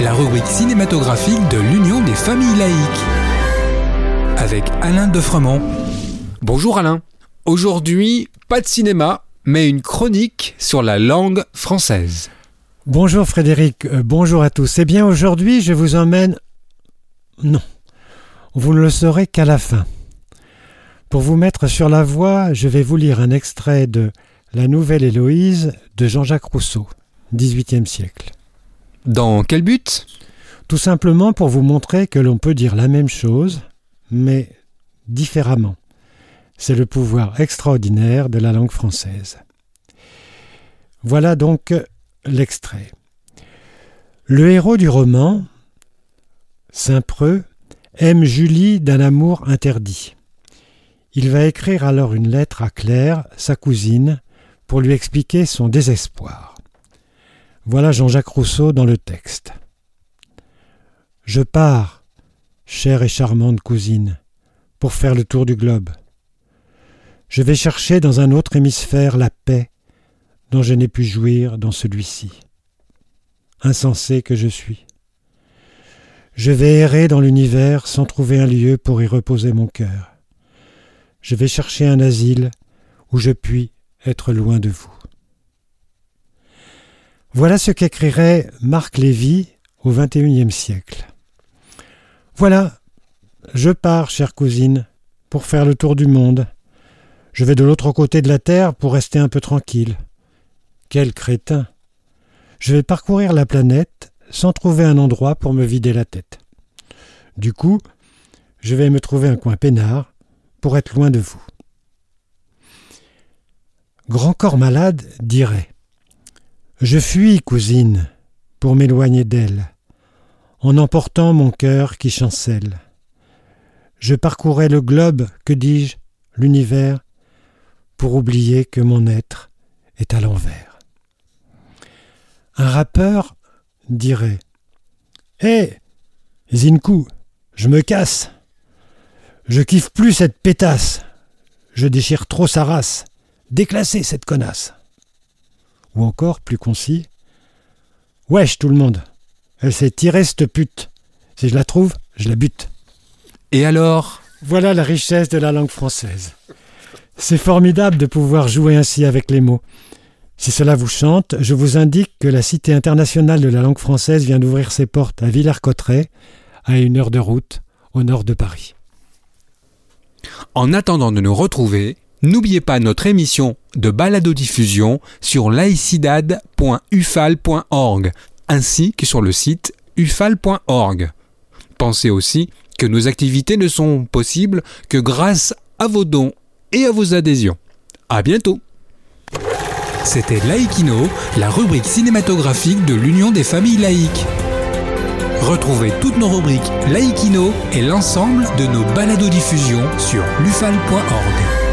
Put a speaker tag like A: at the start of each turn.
A: La rubrique cinématographique de l'Union des familles laïques. Avec Alain Defremont. Bonjour Alain. Aujourd'hui, pas de cinéma, mais une chronique sur la langue française.
B: Bonjour Frédéric, euh, bonjour à tous. Eh bien aujourd'hui je vous emmène... Non, vous ne le saurez qu'à la fin. Pour vous mettre sur la voie, je vais vous lire un extrait de La Nouvelle Héloïse de Jean-Jacques Rousseau, XVIIIe siècle.
A: Dans quel but?
B: Tout simplement pour vous montrer que l'on peut dire la même chose, mais différemment. C'est le pouvoir extraordinaire de la langue française. Voilà donc l'extrait. Le héros du roman, Saint-Preux, aime Julie d'un amour interdit. Il va écrire alors une lettre à Claire, sa cousine, pour lui expliquer son désespoir. Voilà Jean-Jacques Rousseau dans le texte. Je pars, chère et charmante cousine, pour faire le tour du globe. Je vais chercher dans un autre hémisphère la paix dont je n'ai pu jouir dans celui-ci. Insensé que je suis. Je vais errer dans l'univers sans trouver un lieu pour y reposer mon cœur. Je vais chercher un asile où je puis être loin de vous. Voilà ce qu'écrirait Marc Lévy au XXIe siècle. Voilà, je pars, chère cousine, pour faire le tour du monde. Je vais de l'autre côté de la terre pour rester un peu tranquille. Quel crétin. Je vais parcourir la planète sans trouver un endroit pour me vider la tête. Du coup, je vais me trouver un coin peinard pour être loin de vous. Grand corps malade dirait je fuis, cousine, pour m'éloigner d'elle, en emportant mon cœur qui chancelle. Je parcourais le globe, que dis-je, l'univers, pour oublier que mon être est à l'envers. Un rappeur dirait Hé, Zinku, je me casse. Je kiffe plus cette pétasse. Je déchire trop sa race. Déclassez cette connasse ou encore plus concis Wesh tout le monde Elle s'est tirée cette pute Si je la trouve, je la bute.
A: Et alors?
B: Voilà la richesse de la langue française. C'est formidable de pouvoir jouer ainsi avec les mots. Si cela vous chante, je vous indique que la Cité internationale de la langue française vient d'ouvrir ses portes à Villers-Cotterêts, à une heure de route, au nord de Paris.
A: En attendant de nous retrouver, N'oubliez pas notre émission de balado-diffusion sur laicidad.ufal.org ainsi que sur le site ufal.org. Pensez aussi que nos activités ne sont possibles que grâce à vos dons et à vos adhésions. À bientôt. C'était Laïkino, la rubrique cinématographique de l'Union des familles laïques. Retrouvez toutes nos rubriques Laïkino et l'ensemble de nos balados diffusions sur lufal.org.